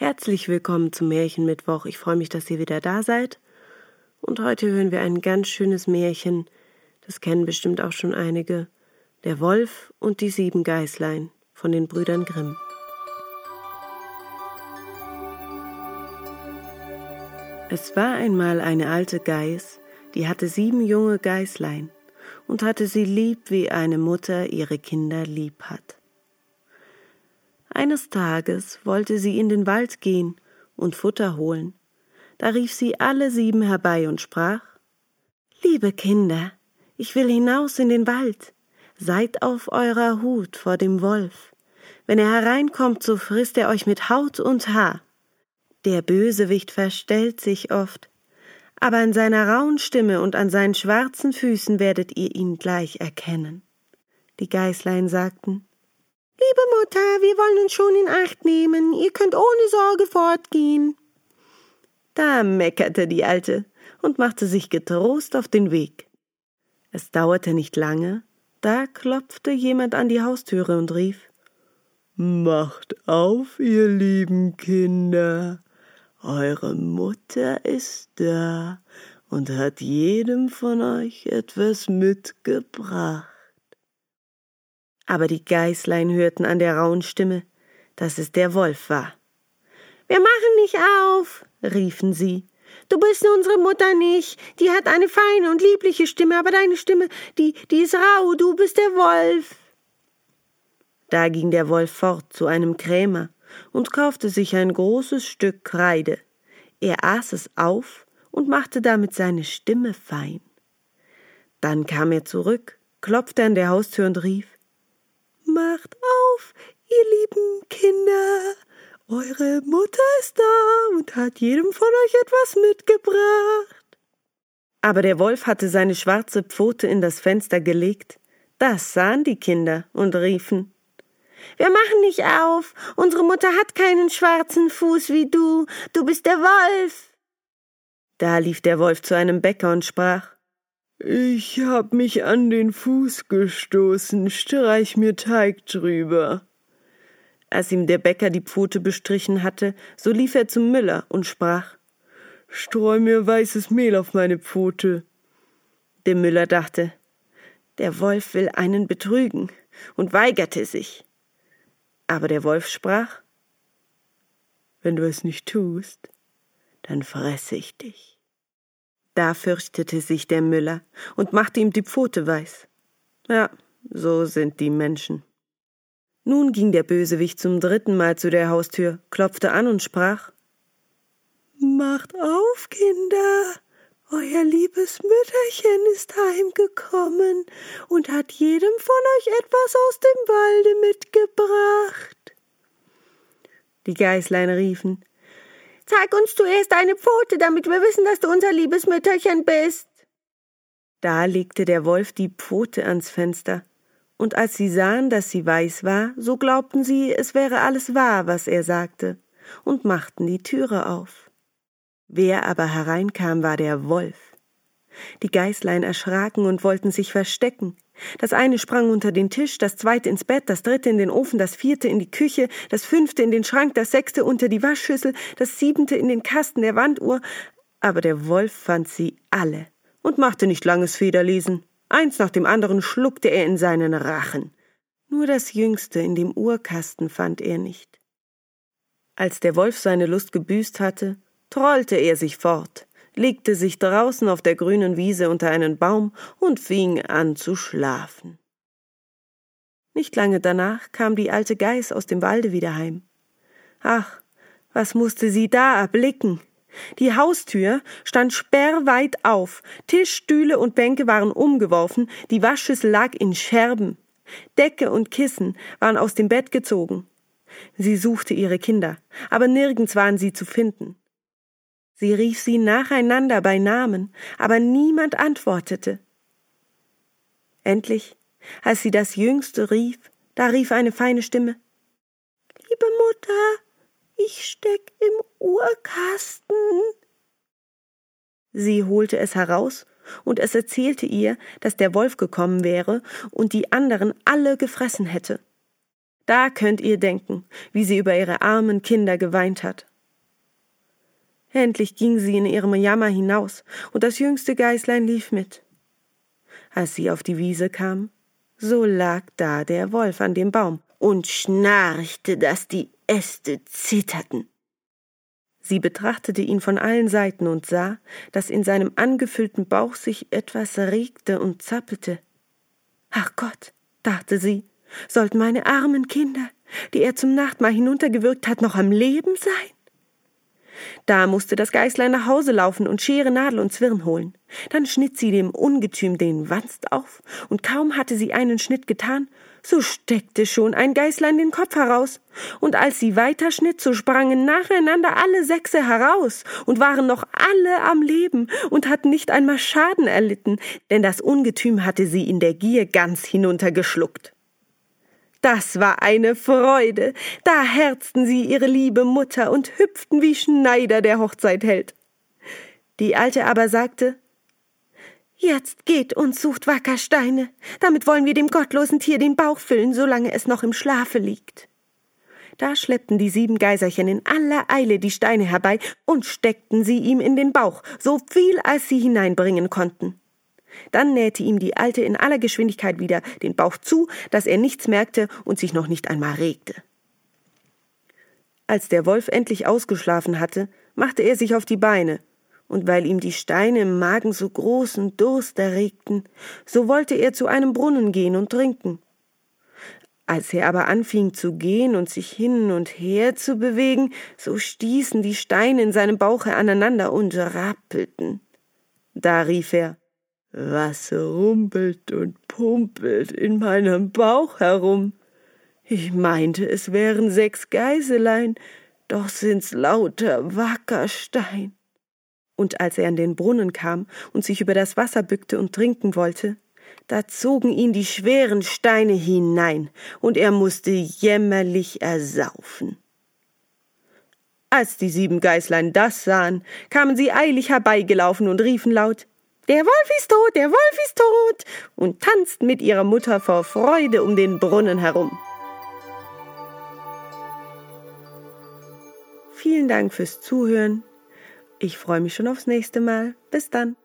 Herzlich willkommen zum Märchenmittwoch. Ich freue mich, dass ihr wieder da seid. Und heute hören wir ein ganz schönes Märchen. Das kennen bestimmt auch schon einige. Der Wolf und die sieben Geißlein von den Brüdern Grimm. Es war einmal eine alte Geiß, die hatte sieben junge Geißlein und hatte sie lieb, wie eine Mutter ihre Kinder lieb hat. Eines Tages wollte sie in den Wald gehen und Futter holen. Da rief sie alle sieben herbei und sprach Liebe Kinder, ich will hinaus in den Wald, seid auf eurer Hut vor dem Wolf. Wenn er hereinkommt, so frisst er euch mit Haut und Haar. Der Bösewicht verstellt sich oft, aber an seiner rauen Stimme und an seinen schwarzen Füßen werdet ihr ihn gleich erkennen. Die Geißlein sagten Liebe Mutter, wir wollen uns schon in Acht nehmen, ihr könnt ohne Sorge fortgehen. Da meckerte die Alte und machte sich getrost auf den Weg. Es dauerte nicht lange, da klopfte jemand an die Haustüre und rief Macht auf, ihr lieben Kinder, eure Mutter ist da und hat jedem von euch etwas mitgebracht. Aber die Geißlein hörten an der rauen Stimme, dass es der Wolf war. Wir machen nicht auf, riefen sie. Du bist unsere Mutter nicht. Die hat eine feine und liebliche Stimme, aber deine Stimme, die, die ist rau. Du bist der Wolf. Da ging der Wolf fort zu einem Krämer und kaufte sich ein großes Stück Kreide. Er aß es auf und machte damit seine Stimme fein. Dann kam er zurück, klopfte an der Haustür und rief Macht auf, ihr lieben Kinder, eure Mutter ist da und hat jedem von euch etwas mitgebracht. Aber der Wolf hatte seine schwarze Pfote in das Fenster gelegt. Das sahen die Kinder und riefen wir machen nicht auf. Unsere Mutter hat keinen schwarzen Fuß wie du. Du bist der Wolf. Da lief der Wolf zu einem Bäcker und sprach Ich hab mich an den Fuß gestoßen, streich mir Teig drüber. Als ihm der Bäcker die Pfote bestrichen hatte, so lief er zum Müller und sprach Streu mir weißes Mehl auf meine Pfote. Der Müller dachte, der Wolf will einen betrügen und weigerte sich. Aber der Wolf sprach Wenn du es nicht tust, dann fresse ich dich. Da fürchtete sich der Müller und machte ihm die Pfote weiß. Ja, so sind die Menschen. Nun ging der Bösewicht zum dritten Mal zu der Haustür, klopfte an und sprach Macht auf, Kinder, euer liebes Mütterchen ist heimgekommen und hat jedem von euch etwas aus dem Walde mitgebracht. Die Geißlein riefen Zeig uns zuerst deine Pfote, damit wir wissen, dass du unser liebes Mütterchen bist. Da legte der Wolf die Pfote ans Fenster, und als sie sahen, dass sie weiß war, so glaubten sie, es wäre alles wahr, was er sagte, und machten die Türe auf. Wer aber hereinkam, war der Wolf. Die Geißlein erschraken und wollten sich verstecken. Das eine sprang unter den Tisch, das zweite ins Bett, das dritte in den Ofen, das vierte in die Küche, das fünfte in den Schrank, das sechste unter die Waschschüssel, das siebente in den Kasten der Wanduhr. Aber der Wolf fand sie alle und machte nicht langes Federlesen. Eins nach dem anderen schluckte er in seinen Rachen. Nur das jüngste in dem Uhrkasten fand er nicht. Als der Wolf seine Lust gebüßt hatte, trollte er sich fort, legte sich draußen auf der grünen Wiese unter einen Baum und fing an zu schlafen. Nicht lange danach kam die alte Geiß aus dem Walde wieder heim. Ach, was musste sie da erblicken? Die Haustür stand sperrweit auf, Tisch, Stühle und Bänke waren umgeworfen, die Waschschüssel lag in Scherben, Decke und Kissen waren aus dem Bett gezogen. Sie suchte ihre Kinder, aber nirgends waren sie zu finden. Sie rief sie nacheinander bei Namen, aber niemand antwortete. Endlich, als sie das Jüngste rief, da rief eine feine Stimme Liebe Mutter, ich steck im Uhrkasten. Sie holte es heraus, und es erzählte ihr, dass der Wolf gekommen wäre und die anderen alle gefressen hätte. Da könnt ihr denken, wie sie über ihre armen Kinder geweint hat. Endlich ging sie in ihrem Jammer hinaus, und das jüngste Geißlein lief mit. Als sie auf die Wiese kam, so lag da der Wolf an dem Baum und schnarchte, dass die Äste zitterten. Sie betrachtete ihn von allen Seiten und sah, dass in seinem angefüllten Bauch sich etwas regte und zappelte. Ach Gott, dachte sie, sollten meine armen Kinder, die er zum Nachtmahl hinuntergewürgt hat, noch am Leben sein? Da musste das Geißlein nach Hause laufen und Schere, Nadel und Zwirn holen. Dann schnitt sie dem Ungetüm den Wanst auf, und kaum hatte sie einen Schnitt getan, so steckte schon ein Geißlein den Kopf heraus. Und als sie weiterschnitt, so sprangen nacheinander alle Sechse heraus und waren noch alle am Leben und hatten nicht einmal Schaden erlitten, denn das Ungetüm hatte sie in der Gier ganz hinuntergeschluckt. Das war eine Freude. Da herzten sie ihre liebe Mutter und hüpften wie Schneider der Hochzeit hält. Die Alte aber sagte, Jetzt geht und sucht Wackersteine. Damit wollen wir dem gottlosen Tier den Bauch füllen, solange es noch im Schlafe liegt. Da schleppten die sieben Geiserchen in aller Eile die Steine herbei und steckten sie ihm in den Bauch, so viel als sie hineinbringen konnten. Dann nähte ihm die Alte in aller Geschwindigkeit wieder den Bauch zu, dass er nichts merkte und sich noch nicht einmal regte. Als der Wolf endlich ausgeschlafen hatte, machte er sich auf die Beine, und weil ihm die Steine im Magen so großen Durst erregten, so wollte er zu einem Brunnen gehen und trinken. Als er aber anfing zu gehen und sich hin und her zu bewegen, so stießen die Steine in seinem Bauche aneinander und rappelten. Da rief er was rumpelt und pumpelt in meinem Bauch herum? Ich meinte, es wären sechs Geiselein, doch sind's lauter Wackerstein. Und als er an den Brunnen kam und sich über das Wasser bückte und trinken wollte, da zogen ihn die schweren Steine hinein, und er musste jämmerlich ersaufen. Als die sieben Geißlein das sahen, kamen sie eilig herbeigelaufen und riefen laut der Wolf ist tot, der Wolf ist tot, und tanzten mit ihrer Mutter vor Freude um den Brunnen herum. Vielen Dank fürs Zuhören. Ich freue mich schon aufs nächste Mal. Bis dann.